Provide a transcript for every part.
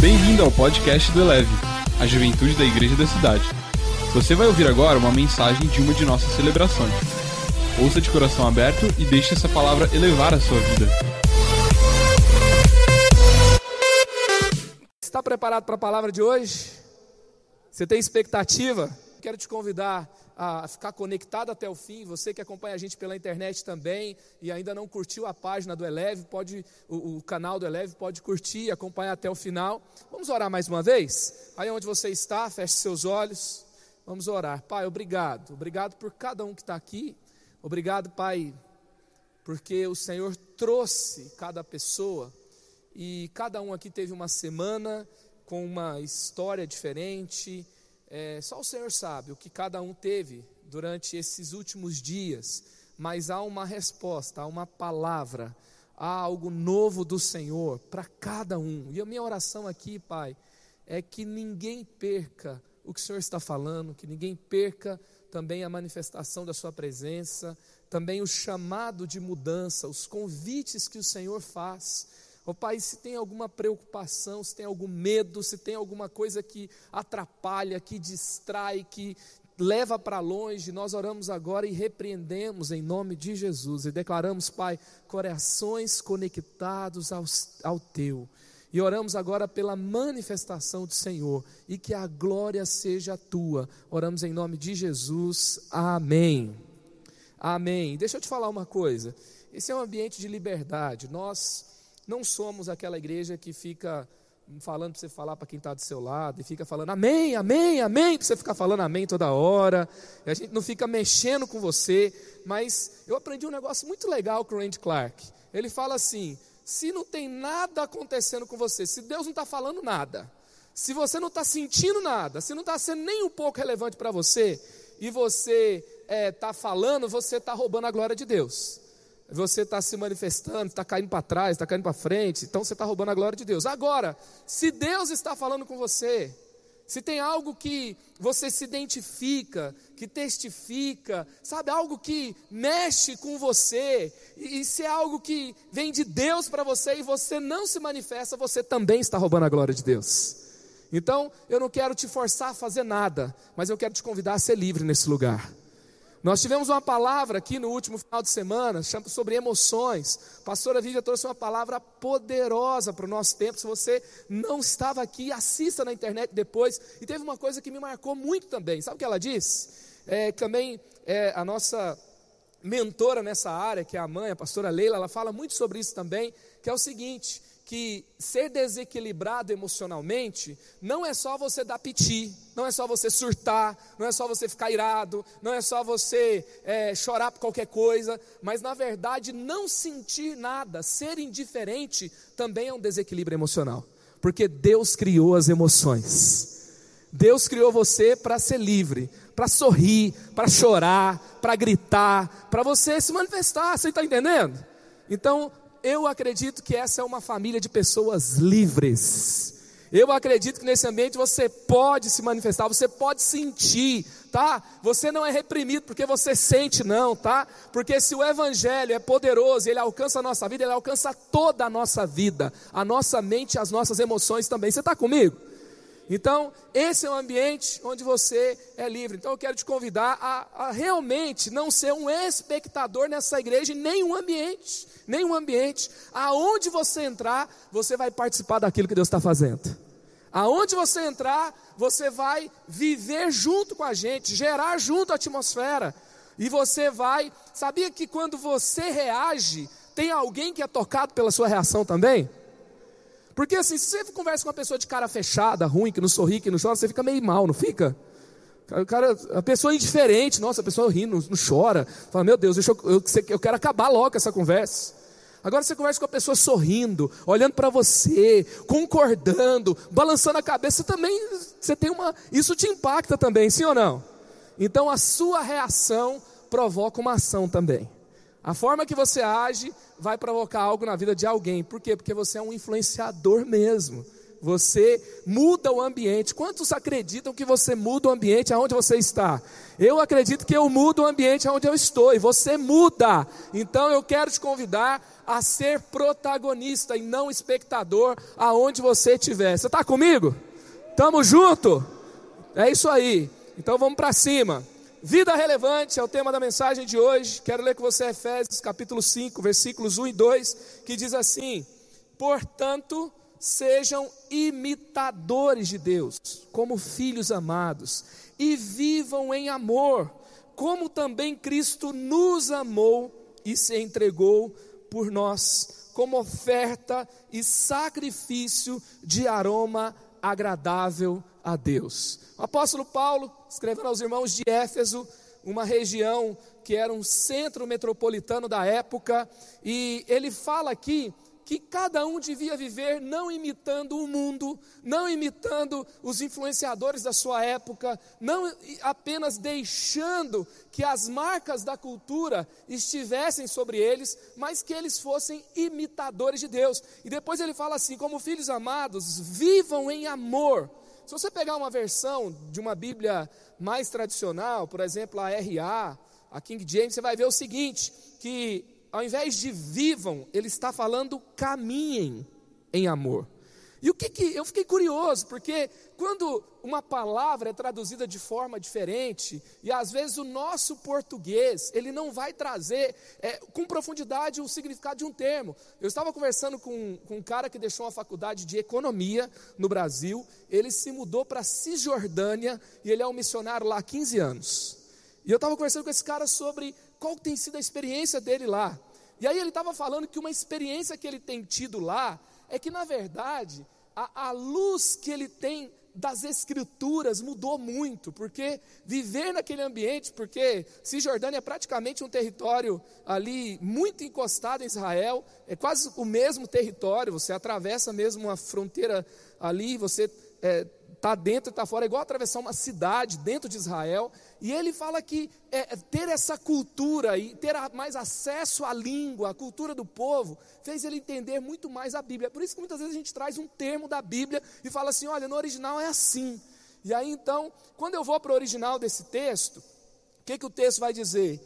Bem-vindo ao podcast do Eleve, a juventude da igreja da cidade. Você vai ouvir agora uma mensagem de uma de nossas celebrações. Ouça de coração aberto e deixe essa palavra elevar a sua vida. Está preparado para a palavra de hoje? Você tem expectativa? Quero te convidar a ficar conectado até o fim. Você que acompanha a gente pela internet também e ainda não curtiu a página do Eleve, pode o, o canal do Eleve pode curtir e acompanhar até o final. Vamos orar mais uma vez? Aí onde você está, feche seus olhos. Vamos orar. Pai, obrigado. Obrigado por cada um que está aqui. Obrigado, Pai, porque o Senhor trouxe cada pessoa e cada um aqui teve uma semana com uma história diferente é, só o Senhor sabe o que cada um teve durante esses últimos dias, mas há uma resposta, há uma palavra, há algo novo do Senhor para cada um. E a minha oração aqui, Pai, é que ninguém perca o que o Senhor está falando, que ninguém perca também a manifestação da Sua presença, também o chamado de mudança, os convites que o Senhor faz Oh, Pai, se tem alguma preocupação, se tem algum medo, se tem alguma coisa que atrapalha, que distrai, que leva para longe, nós oramos agora e repreendemos em nome de Jesus e declaramos, Pai, corações conectados ao, ao Teu. E oramos agora pela manifestação do Senhor e que a glória seja tua. Oramos em nome de Jesus. Amém. Amém. Deixa eu te falar uma coisa. Esse é um ambiente de liberdade. Nós não somos aquela igreja que fica falando para você falar para quem está do seu lado e fica falando amém, amém, amém, para você ficar falando amém toda hora. E a gente não fica mexendo com você. Mas eu aprendi um negócio muito legal com o Randy Clark. Ele fala assim: se não tem nada acontecendo com você, se Deus não está falando nada, se você não está sentindo nada, se não está sendo nem um pouco relevante para você, e você está é, tá falando, você está roubando a glória de Deus você está se manifestando, está caindo para trás, está caindo para frente, então você está roubando a glória de Deus. Agora, se Deus está falando com você, se tem algo que você se identifica, que testifica, sabe, algo que mexe com você, e, e se é algo que vem de Deus para você e você não se manifesta, você também está roubando a glória de Deus. Então, eu não quero te forçar a fazer nada, mas eu quero te convidar a ser livre nesse lugar. Nós tivemos uma palavra aqui no último final de semana sobre emoções. A pastora Vivian trouxe uma palavra poderosa para o nosso tempo. Se você não estava aqui, assista na internet depois. E teve uma coisa que me marcou muito também. Sabe o que ela disse? É, também é, a nossa mentora nessa área, que é a mãe, a pastora Leila, ela fala muito sobre isso também, que é o seguinte: que ser desequilibrado emocionalmente não é só você dar piti, não é só você surtar, não é só você ficar irado, não é só você é, chorar por qualquer coisa, mas na verdade não sentir nada, ser indiferente também é um desequilíbrio emocional, porque Deus criou as emoções. Deus criou você para ser livre, para sorrir, para chorar, para gritar, para você se manifestar, você está entendendo? Então, eu acredito que essa é uma família de pessoas livres. Eu acredito que nesse ambiente você pode se manifestar, você pode sentir, tá? Você não é reprimido porque você sente, não, tá? Porque se o Evangelho é poderoso, ele alcança a nossa vida, ele alcança toda a nossa vida, a nossa mente, as nossas emoções também. Você está comigo? Então, esse é um ambiente onde você é livre. Então, eu quero te convidar a, a realmente não ser um espectador nessa igreja em nenhum ambiente. Nenhum ambiente. Aonde você entrar, você vai participar daquilo que Deus está fazendo. Aonde você entrar, você vai viver junto com a gente, gerar junto a atmosfera. E você vai. Sabia que quando você reage, tem alguém que é tocado pela sua reação também? Porque assim, se você conversa com uma pessoa de cara fechada, ruim, que não sorri, que não chora, você fica meio mal, não fica? O cara, a pessoa é indiferente, nossa, a pessoa ri, não, não chora. Fala, meu Deus, eu, eu, eu quero acabar logo essa conversa. Agora você conversa com a pessoa sorrindo, olhando para você, concordando, balançando a cabeça, também você tem uma. Isso te impacta também, sim ou não? Então a sua reação provoca uma ação também. A forma que você age vai provocar algo na vida de alguém. Por quê? Porque você é um influenciador mesmo. Você muda o ambiente. Quantos acreditam que você muda o ambiente aonde você está? Eu acredito que eu mudo o ambiente aonde eu estou e você muda. Então eu quero te convidar a ser protagonista e não espectador aonde você estiver. Você está comigo? Tamo junto? É isso aí. Então vamos para cima. Vida relevante é o tema da mensagem de hoje. Quero ler com você Efésios capítulo 5, versículos 1 e 2, que diz assim: Portanto, sejam imitadores de Deus, como filhos amados, e vivam em amor, como também Cristo nos amou e se entregou por nós, como oferta e sacrifício de aroma agradável a Deus. O apóstolo Paulo, escrevendo aos irmãos de Éfeso, uma região que era um centro metropolitano da época, e ele fala aqui que cada um devia viver não imitando o mundo, não imitando os influenciadores da sua época, não apenas deixando que as marcas da cultura estivessem sobre eles, mas que eles fossem imitadores de Deus. E depois ele fala assim: como filhos amados, vivam em amor. Se você pegar uma versão de uma Bíblia mais tradicional, por exemplo, a RA, a King James, você vai ver o seguinte: que ao invés de vivam, ele está falando caminhem em amor. E o que, que eu fiquei curioso, porque quando uma palavra é traduzida de forma diferente, e às vezes o nosso português, ele não vai trazer é, com profundidade o significado de um termo. Eu estava conversando com, com um cara que deixou uma faculdade de economia no Brasil, ele se mudou para Cisjordânia e ele é um missionário lá há 15 anos. E eu estava conversando com esse cara sobre qual tem sido a experiência dele lá. E aí ele estava falando que uma experiência que ele tem tido lá é que, na verdade, a, a luz que ele tem das escrituras mudou muito, porque viver naquele ambiente, porque Cisjordânia é praticamente um território ali muito encostado em Israel, é quase o mesmo território, você atravessa mesmo uma fronteira ali, você é, está dentro e está fora, é igual atravessar uma cidade dentro de Israel. E ele fala que é, é, ter essa cultura e ter mais acesso à língua, à cultura do povo, fez ele entender muito mais a Bíblia. Por isso que muitas vezes a gente traz um termo da Bíblia e fala assim: olha, no original é assim. E aí então, quando eu vou para o original desse texto, o que, que o texto vai dizer?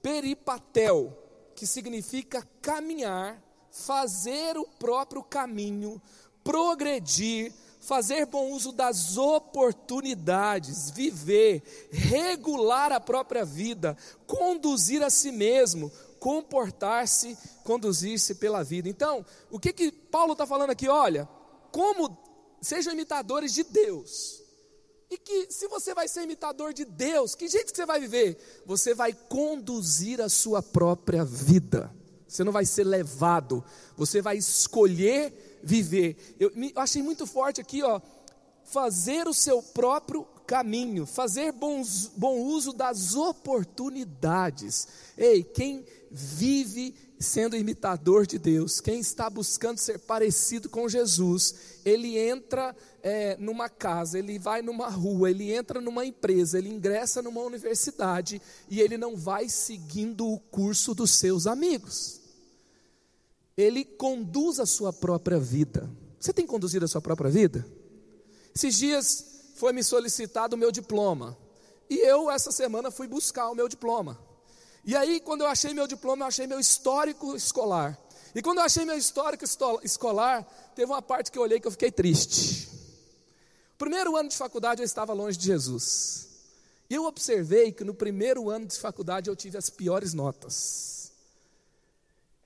Peripatel, que significa caminhar, fazer o próprio caminho, progredir, fazer bom uso das oportunidades, viver, regular a própria vida, conduzir a si mesmo, comportar-se, conduzir-se pela vida. Então, o que que Paulo está falando aqui? Olha, como sejam imitadores de Deus. E que se você vai ser imitador de Deus, que jeito que você vai viver? Você vai conduzir a sua própria vida. Você não vai ser levado, você vai escolher viver. Eu, eu achei muito forte aqui, ó, fazer o seu próprio caminho, fazer bons, bom uso das oportunidades. Ei, quem vive sendo imitador de Deus, quem está buscando ser parecido com Jesus, ele entra é, numa casa, ele vai numa rua, ele entra numa empresa, ele ingressa numa universidade e ele não vai seguindo o curso dos seus amigos ele conduz a sua própria vida. Você tem conduzido a sua própria vida? Esses dias foi me solicitado o meu diploma. E eu, essa semana, fui buscar o meu diploma. E aí, quando eu achei meu diploma, eu achei meu histórico escolar. E quando eu achei meu histórico escolar, teve uma parte que eu olhei que eu fiquei triste. Primeiro ano de faculdade eu estava longe de Jesus. E eu observei que no primeiro ano de faculdade eu tive as piores notas.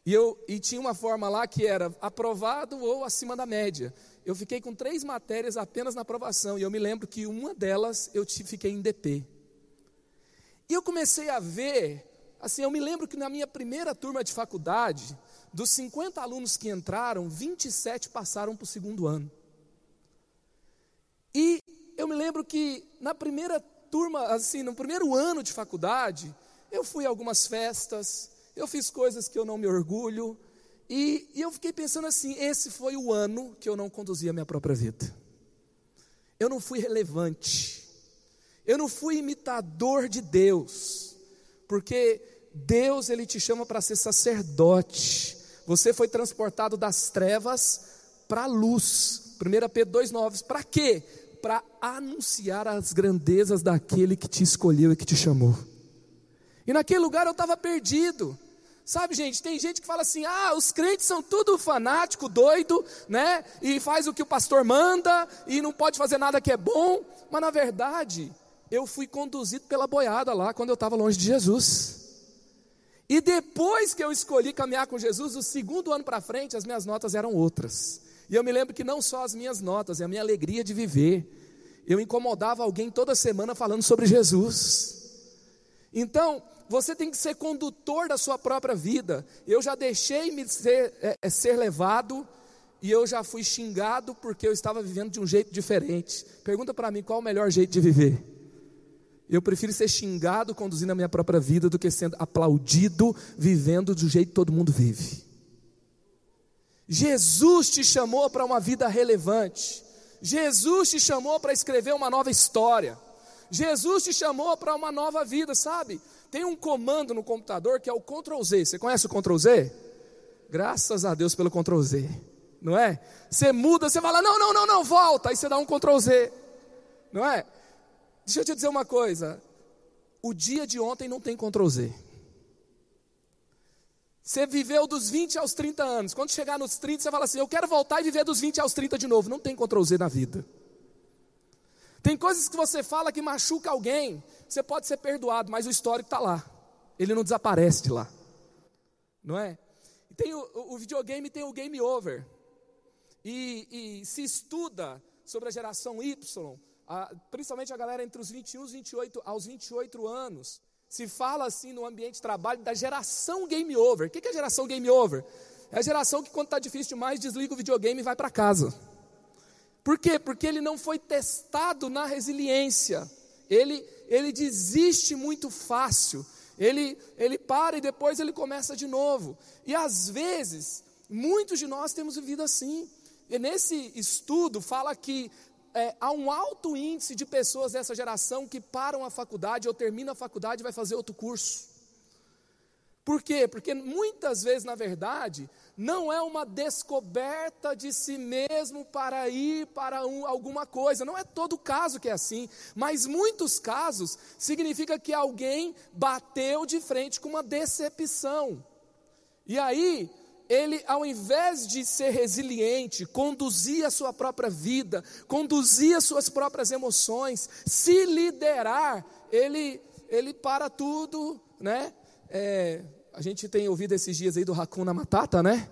E, eu, e tinha uma forma lá que era aprovado ou acima da média. Eu fiquei com três matérias apenas na aprovação. E eu me lembro que uma delas eu fiquei em DP. E eu comecei a ver, assim, eu me lembro que na minha primeira turma de faculdade, dos 50 alunos que entraram, 27 passaram para o segundo ano. E eu me lembro que na primeira turma, assim, no primeiro ano de faculdade, eu fui a algumas festas, eu fiz coisas que eu não me orgulho, e, e eu fiquei pensando assim: esse foi o ano que eu não conduzi a minha própria vida. Eu não fui relevante, eu não fui imitador de Deus, porque Deus ele te chama para ser sacerdote. Você foi transportado das trevas para a luz. 1 Pedro 2,9. Para quê? Para anunciar as grandezas daquele que te escolheu e que te chamou. E naquele lugar eu estava perdido. Sabe, gente, tem gente que fala assim: ah, os crentes são tudo fanático, doido, né? E faz o que o pastor manda e não pode fazer nada que é bom. Mas na verdade, eu fui conduzido pela boiada lá quando eu estava longe de Jesus. E depois que eu escolhi caminhar com Jesus, do segundo ano para frente, as minhas notas eram outras. E eu me lembro que não só as minhas notas, é a minha alegria de viver. Eu incomodava alguém toda semana falando sobre Jesus. Então, você tem que ser condutor da sua própria vida. Eu já deixei me ser, é, é, ser levado e eu já fui xingado porque eu estava vivendo de um jeito diferente. Pergunta para mim qual o melhor jeito de viver. Eu prefiro ser xingado conduzindo a minha própria vida do que sendo aplaudido vivendo do jeito que todo mundo vive. Jesus te chamou para uma vida relevante. Jesus te chamou para escrever uma nova história. Jesus te chamou para uma nova vida, sabe? Tem um comando no computador que é o Ctrl Z. Você conhece o Ctrl Z? Graças a Deus pelo Ctrl Z. Não é? Você muda, você fala, não, não, não, não, volta. Aí você dá um Ctrl Z. Não é? Deixa eu te dizer uma coisa. O dia de ontem não tem Ctrl Z. Você viveu dos 20 aos 30 anos. Quando chegar nos 30, você fala assim: Eu quero voltar e viver dos 20 aos 30 de novo. Não tem Ctrl Z na vida. Tem coisas que você fala que machuca alguém. Você pode ser perdoado, mas o histórico está lá. Ele não desaparece de lá. Não é? Tem o, o videogame tem o game over. E, e, se estuda sobre a geração Y, a, principalmente a galera entre os 21 e 28, aos 28 anos, se fala assim no ambiente de trabalho da geração game over. O que é a geração game over? É a geração que quando está difícil demais desliga o videogame e vai para casa. Por quê? Porque ele não foi testado na resiliência. Ele, ele desiste muito fácil. Ele, ele para e depois ele começa de novo. E às vezes, muitos de nós temos vivido assim. E nesse estudo fala que é, há um alto índice de pessoas dessa geração que param a faculdade ou terminam a faculdade e vai fazer outro curso. Por quê? Porque muitas vezes, na verdade, não é uma descoberta de si mesmo para ir para um, alguma coisa. Não é todo caso que é assim, mas muitos casos significa que alguém bateu de frente com uma decepção. E aí, ele, ao invés de ser resiliente, conduzir a sua própria vida, conduzir as suas próprias emoções, se liderar, ele, ele para tudo, né? É, a gente tem ouvido esses dias aí do Hakuna Matata, né?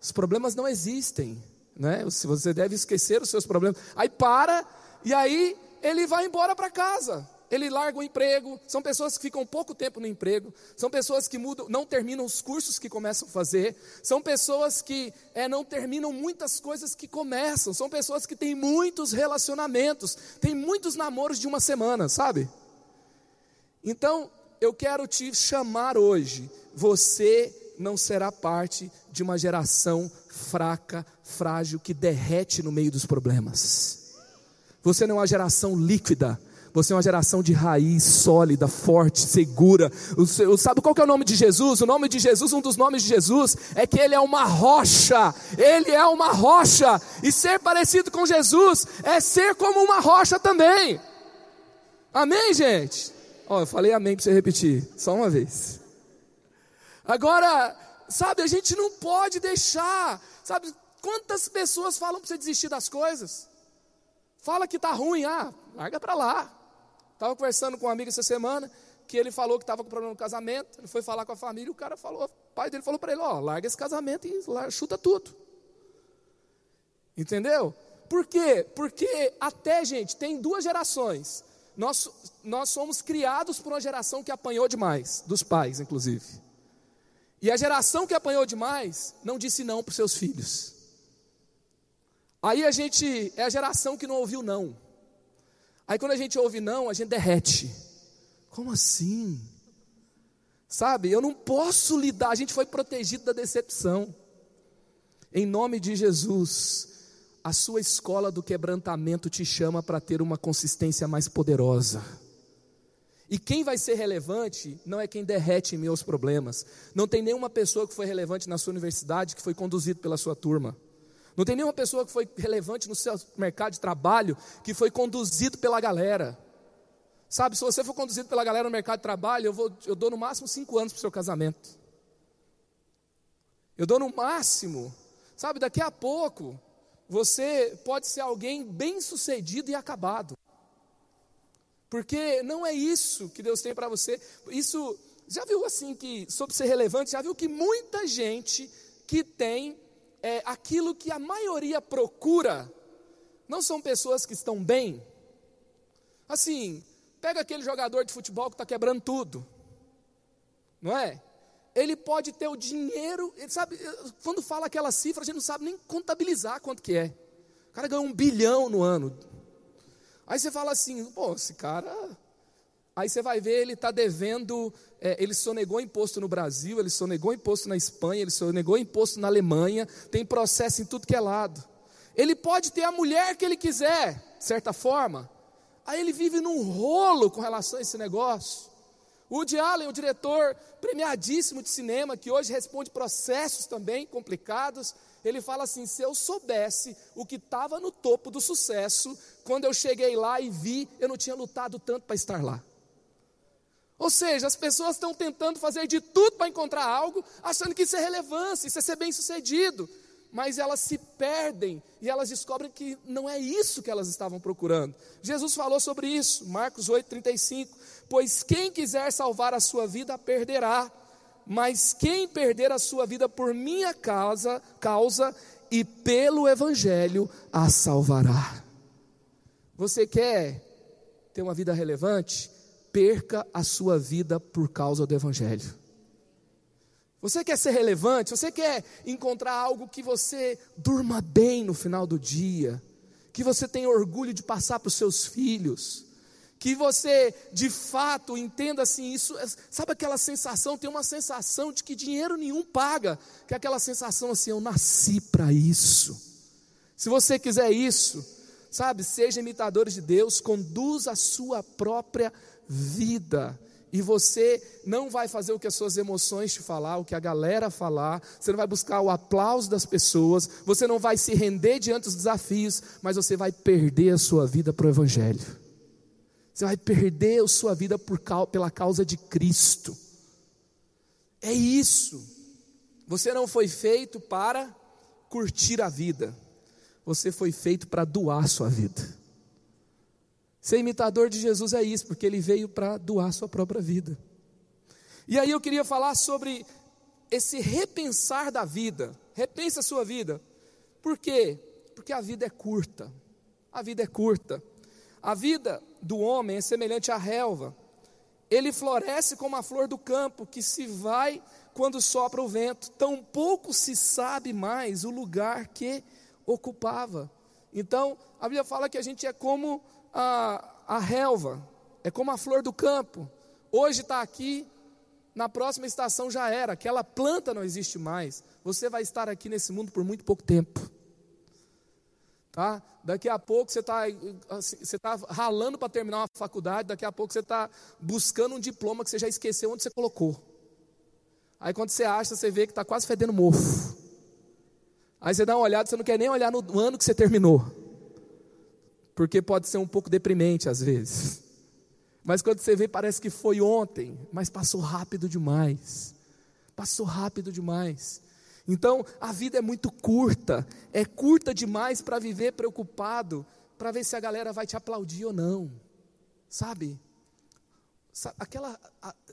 Os problemas não existem, né? Você deve esquecer os seus problemas. Aí para e aí ele vai embora para casa. Ele larga o emprego. São pessoas que ficam pouco tempo no emprego. São pessoas que mudam, não terminam os cursos que começam a fazer. São pessoas que é, não terminam muitas coisas que começam. São pessoas que têm muitos relacionamentos, têm muitos namoros de uma semana, sabe? Então, eu quero te chamar hoje. Você não será parte de uma geração fraca, frágil, que derrete no meio dos problemas. Você não é uma geração líquida. Você é uma geração de raiz sólida, forte, segura. Sabe qual que é o nome de Jesus? O nome de Jesus, um dos nomes de Jesus, é que ele é uma rocha. Ele é uma rocha. E ser parecido com Jesus é ser como uma rocha também. Amém, gente? Ó, eu falei amém para você repetir, só uma vez. Agora, sabe, a gente não pode deixar, sabe, quantas pessoas falam para você desistir das coisas? Fala que tá ruim, ah, larga para lá. Estava conversando com um amigo essa semana, que ele falou que estava com problema no casamento, ele foi falar com a família, o cara falou, o pai dele falou para ele, ó, larga esse casamento e chuta tudo. Entendeu? Por quê? Porque até, gente, tem duas gerações. Nós, nós somos criados por uma geração que apanhou demais, dos pais, inclusive. E a geração que apanhou demais não disse não para os seus filhos. Aí a gente é a geração que não ouviu não. Aí quando a gente ouve não, a gente derrete. Como assim? Sabe, eu não posso lidar, a gente foi protegido da decepção. Em nome de Jesus, a sua escola do quebrantamento te chama para ter uma consistência mais poderosa. E quem vai ser relevante não é quem derrete em meus problemas. Não tem nenhuma pessoa que foi relevante na sua universidade que foi conduzido pela sua turma. Não tem nenhuma pessoa que foi relevante no seu mercado de trabalho que foi conduzido pela galera. Sabe, se você for conduzido pela galera no mercado de trabalho, eu, vou, eu dou no máximo cinco anos para o seu casamento. Eu dou no máximo. Sabe, daqui a pouco, você pode ser alguém bem sucedido e acabado. Porque não é isso que Deus tem para você. Isso, já viu assim que, sobre ser relevante, já viu que muita gente que tem é, aquilo que a maioria procura, não são pessoas que estão bem. Assim, pega aquele jogador de futebol que está quebrando tudo, não é? Ele pode ter o dinheiro, ele sabe, quando fala aquela cifra, a gente não sabe nem contabilizar quanto que é. O cara ganhou um bilhão no ano. Aí você fala assim, pô, esse cara. Aí você vai ver, ele está devendo, é, ele sonegou imposto no Brasil, ele sonegou imposto na Espanha, ele sonegou imposto na Alemanha, tem processo em tudo que é lado. Ele pode ter a mulher que ele quiser, de certa forma. Aí ele vive num rolo com relação a esse negócio. Woody Allen, o diretor premiadíssimo de cinema, que hoje responde processos também complicados, ele fala assim: se eu soubesse o que estava no topo do sucesso, quando eu cheguei lá e vi, eu não tinha lutado tanto para estar lá. Ou seja, as pessoas estão tentando fazer de tudo para encontrar algo, achando que isso é relevância, isso é ser bem sucedido, mas elas se perdem e elas descobrem que não é isso que elas estavam procurando. Jesus falou sobre isso, Marcos 8,35: Pois quem quiser salvar a sua vida, perderá mas quem perder a sua vida por minha causa, causa e pelo evangelho a salvará. Você quer ter uma vida relevante? Perca a sua vida por causa do evangelho. Você quer ser relevante? Você quer encontrar algo que você durma bem no final do dia? Que você tenha orgulho de passar para os seus filhos? que você de fato entenda assim isso, sabe aquela sensação, tem uma sensação de que dinheiro nenhum paga, que é aquela sensação assim, eu nasci para isso. Se você quiser isso, sabe, seja imitadores de Deus, conduza a sua própria vida. E você não vai fazer o que as suas emoções te falar, o que a galera falar, você não vai buscar o aplauso das pessoas, você não vai se render diante dos desafios, mas você vai perder a sua vida para o Evangelho. Você vai perder a sua vida por, pela causa de Cristo. É isso. Você não foi feito para curtir a vida. Você foi feito para doar a sua vida. Ser imitador de Jesus é isso, porque ele veio para doar sua própria vida. E aí eu queria falar sobre esse repensar da vida. Repensa a sua vida. Por quê? Porque a vida é curta. A vida é curta. A vida do homem é semelhante à relva. Ele floresce como a flor do campo, que se vai quando sopra o vento. Tampouco se sabe mais o lugar que ocupava. Então, a Bíblia fala que a gente é como a, a relva, é como a flor do campo. Hoje está aqui, na próxima estação já era, aquela planta não existe mais. Você vai estar aqui nesse mundo por muito pouco tempo. Tá? Daqui a pouco você está assim, você tá ralando para terminar uma faculdade, daqui a pouco você está buscando um diploma que você já esqueceu onde você colocou. Aí quando você acha, você vê que está quase fedendo mofo. Aí você dá uma olhada, você não quer nem olhar no ano que você terminou. Porque pode ser um pouco deprimente às vezes. Mas quando você vê, parece que foi ontem, mas passou rápido demais. Passou rápido demais. Então, a vida é muito curta, é curta demais para viver preocupado, para ver se a galera vai te aplaudir ou não. Sabe? Aquela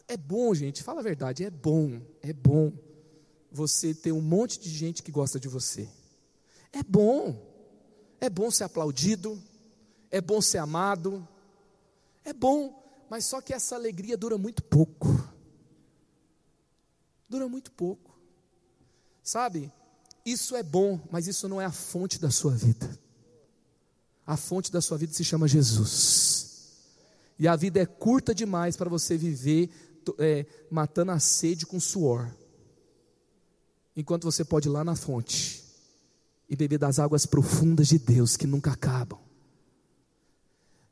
é bom, gente, fala a verdade, é bom, é bom você ter um monte de gente que gosta de você. É bom. É bom ser aplaudido, é bom ser amado. É bom, mas só que essa alegria dura muito pouco. Dura muito pouco. Sabe? Isso é bom, mas isso não é a fonte da sua vida. A fonte da sua vida se chama Jesus. E a vida é curta demais para você viver é, matando a sede com suor. Enquanto você pode ir lá na fonte e beber das águas profundas de Deus que nunca acabam.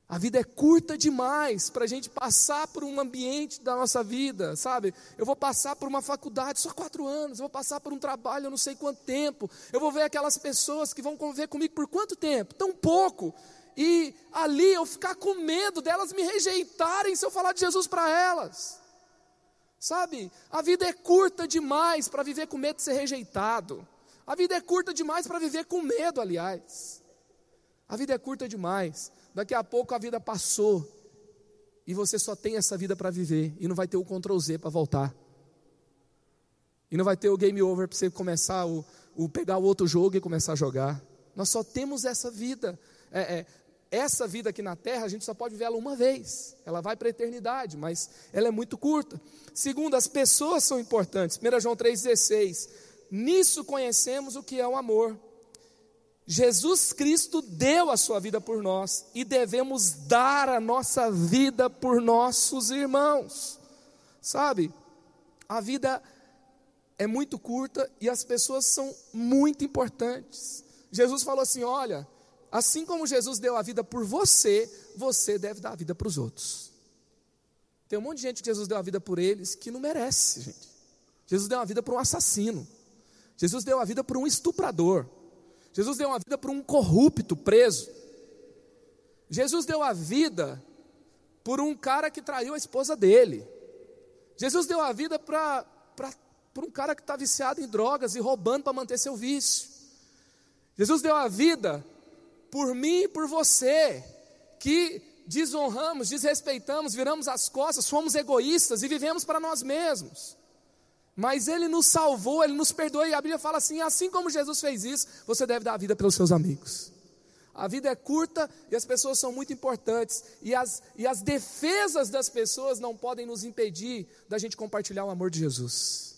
A vida é curta demais para a gente passar por um ambiente da nossa vida, sabe? Eu vou passar por uma faculdade só quatro anos, eu vou passar por um trabalho eu não sei quanto tempo, eu vou ver aquelas pessoas que vão conviver comigo por quanto tempo? Tão pouco. E ali eu ficar com medo delas me rejeitarem se eu falar de Jesus para elas. Sabe? A vida é curta demais para viver com medo de ser rejeitado. A vida é curta demais para viver com medo, aliás. A vida é curta demais Daqui a pouco a vida passou e você só tem essa vida para viver e não vai ter o Ctrl Z para voltar. E não vai ter o game over para você começar o, o, pegar o outro jogo e começar a jogar. Nós só temos essa vida. É, é, essa vida aqui na terra, a gente só pode viver ela uma vez. Ela vai para a eternidade, mas ela é muito curta. Segundo, as pessoas são importantes. 1 João 3,16. Nisso conhecemos o que é o amor. Jesus Cristo deu a sua vida por nós e devemos dar a nossa vida por nossos irmãos. Sabe? A vida é muito curta e as pessoas são muito importantes. Jesus falou assim: olha, assim como Jesus deu a vida por você, você deve dar a vida para os outros. Tem um monte de gente que Jesus deu a vida por eles que não merece, gente. Jesus deu a vida para um assassino. Jesus deu a vida para um estuprador. Jesus deu uma vida para um corrupto preso. Jesus deu a vida por um cara que traiu a esposa dele. Jesus deu a vida para um cara que está viciado em drogas e roubando para manter seu vício. Jesus deu a vida por mim e por você, que desonramos, desrespeitamos, viramos as costas, somos egoístas e vivemos para nós mesmos. Mas Ele nos salvou, Ele nos perdoou, e a Bíblia fala assim: assim como Jesus fez isso, você deve dar a vida pelos seus amigos. A vida é curta e as pessoas são muito importantes, e as, e as defesas das pessoas não podem nos impedir da gente compartilhar o amor de Jesus.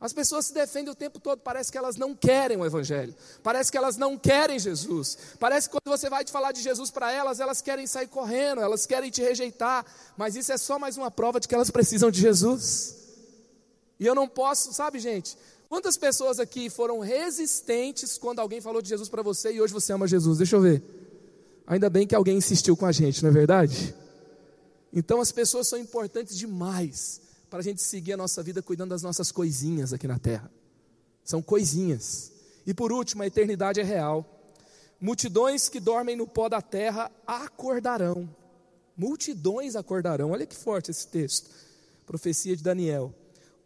As pessoas se defendem o tempo todo, parece que elas não querem o Evangelho, parece que elas não querem Jesus, parece que quando você vai te falar de Jesus para elas, elas querem sair correndo, elas querem te rejeitar, mas isso é só mais uma prova de que elas precisam de Jesus. E eu não posso, sabe, gente? Quantas pessoas aqui foram resistentes quando alguém falou de Jesus para você e hoje você ama Jesus? Deixa eu ver. Ainda bem que alguém insistiu com a gente, não é verdade? Então as pessoas são importantes demais para a gente seguir a nossa vida cuidando das nossas coisinhas aqui na terra. São coisinhas. E por último, a eternidade é real. Multidões que dormem no pó da terra acordarão. Multidões acordarão. Olha que forte esse texto. Profecia de Daniel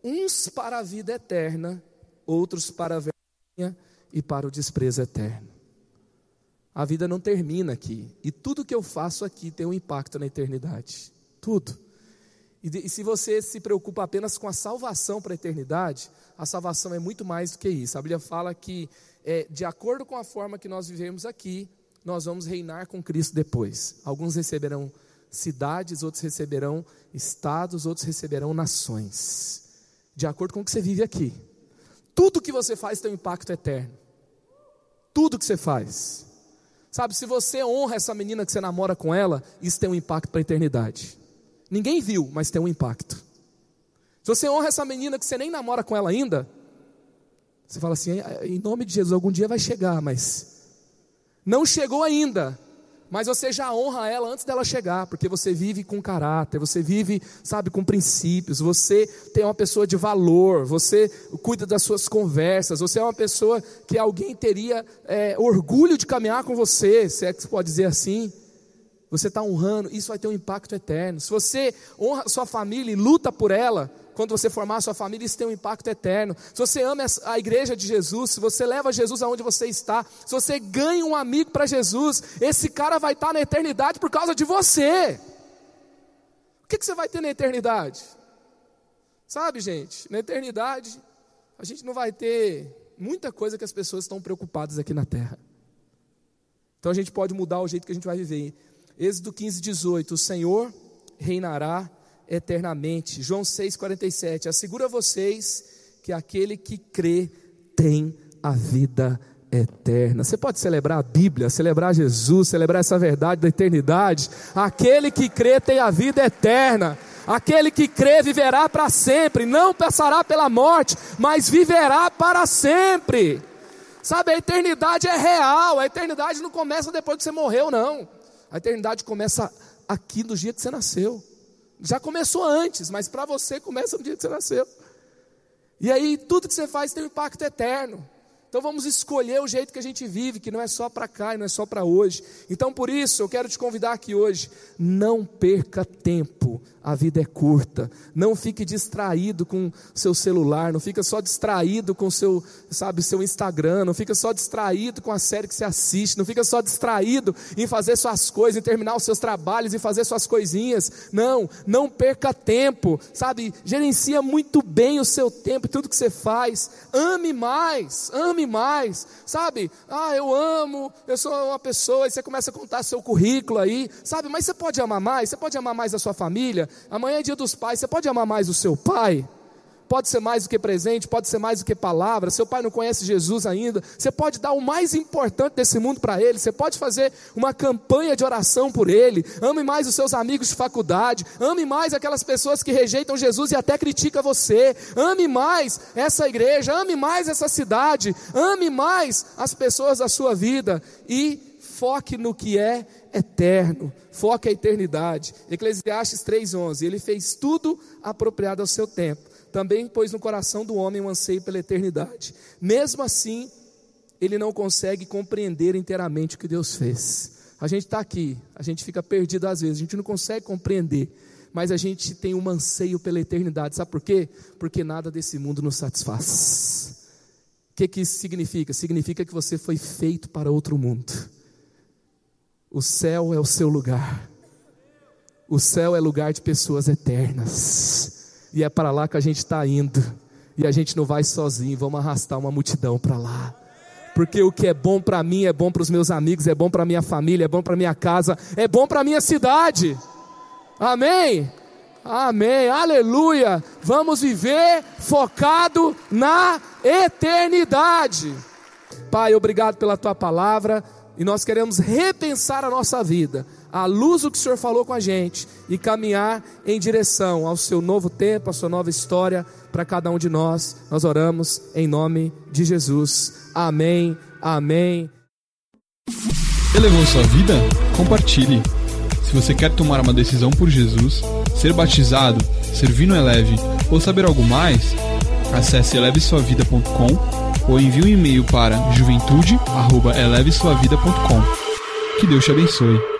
uns para a vida eterna, outros para a vergonha e para o desprezo eterno. A vida não termina aqui, e tudo que eu faço aqui tem um impacto na eternidade. Tudo. E, e se você se preocupa apenas com a salvação para a eternidade, a salvação é muito mais do que isso. A Bíblia fala que, é, de acordo com a forma que nós vivemos aqui, nós vamos reinar com Cristo depois. Alguns receberão cidades, outros receberão estados, outros receberão nações de acordo com o que você vive aqui. Tudo que você faz tem um impacto eterno. Tudo que você faz. Sabe, se você honra essa menina que você namora com ela, isso tem um impacto para a eternidade. Ninguém viu, mas tem um impacto. Se você honra essa menina que você nem namora com ela ainda, você fala assim: em nome de Jesus, algum dia vai chegar, mas não chegou ainda mas você já honra ela antes dela chegar, porque você vive com caráter, você vive, sabe, com princípios, você tem uma pessoa de valor, você cuida das suas conversas, você é uma pessoa que alguém teria é, orgulho de caminhar com você, se é que você pode dizer assim. Você está honrando, isso vai ter um impacto eterno. Se você honra sua família e luta por ela, quando você formar a sua família, isso tem um impacto eterno. Se você ama a igreja de Jesus, se você leva Jesus aonde você está, se você ganha um amigo para Jesus, esse cara vai estar na eternidade por causa de você. O que, que você vai ter na eternidade? Sabe, gente, na eternidade, a gente não vai ter muita coisa que as pessoas estão preocupadas aqui na terra. Então a gente pode mudar o jeito que a gente vai viver. Êxodo 15, 18: O Senhor reinará eternamente. João 6,47. Asseguro a vocês que aquele que crê tem a vida eterna. Você pode celebrar a Bíblia, celebrar Jesus, celebrar essa verdade da eternidade. Aquele que crê tem a vida eterna. Aquele que crê viverá para sempre, não passará pela morte, mas viverá para sempre. Sabe, a eternidade é real, a eternidade não começa depois que você morreu, não. A eternidade começa aqui no dia que você nasceu. Já começou antes, mas para você começa no dia que você nasceu. E aí tudo que você faz tem um impacto eterno. Então vamos escolher o jeito que a gente vive, que não é só para cá e não é só para hoje. Então por isso eu quero te convidar aqui hoje, não perca tempo. A vida é curta. Não fique distraído com seu celular, não fica só distraído com seu, sabe, seu Instagram, não fica só distraído com a série que você assiste, não fica só distraído em fazer suas coisas, em terminar os seus trabalhos e fazer suas coisinhas. Não, não perca tempo, sabe? Gerencia muito bem o seu tempo e tudo que você faz. Ame mais, ame mais, sabe? Ah, eu amo, eu sou uma pessoa, e você começa a contar seu currículo aí, sabe? Mas você pode amar mais, você pode amar mais a sua família. Amanhã é dia dos pais, você pode amar mais o seu pai? Pode ser mais do que presente, pode ser mais do que palavra. Seu pai não conhece Jesus ainda. Você pode dar o mais importante desse mundo para ele. Você pode fazer uma campanha de oração por ele. Ame mais os seus amigos de faculdade. Ame mais aquelas pessoas que rejeitam Jesus e até critica você. Ame mais essa igreja. Ame mais essa cidade. Ame mais as pessoas da sua vida e foque no que é eterno, foque a eternidade. Eclesiastes 3:11, ele fez tudo apropriado ao seu tempo também pôs no coração do homem um anseio pela eternidade. Mesmo assim, ele não consegue compreender inteiramente o que Deus fez. A gente está aqui, a gente fica perdido às vezes, a gente não consegue compreender, mas a gente tem um anseio pela eternidade. Sabe por quê? Porque nada desse mundo nos satisfaz. O que, que isso significa? Significa que você foi feito para outro mundo. O céu é o seu lugar. O céu é lugar de pessoas eternas. E é para lá que a gente está indo. E a gente não vai sozinho, vamos arrastar uma multidão para lá. Porque o que é bom para mim é bom para os meus amigos, é bom para minha família, é bom para minha casa, é bom para minha cidade. Amém? Amém. Aleluia. Vamos viver focado na eternidade. Pai, obrigado pela tua palavra e nós queremos repensar a nossa vida à luz do que o Senhor falou com a gente e caminhar em direção ao seu novo tempo, à sua nova história para cada um de nós. Nós oramos em nome de Jesus. Amém. Amém. Elevou sua vida? Compartilhe. Se você quer tomar uma decisão por Jesus, ser batizado, servir no Eleve ou saber algo mais, acesse elevesuavida.com ou envie um e-mail para juventude@elevesuavida.com. Que Deus te abençoe.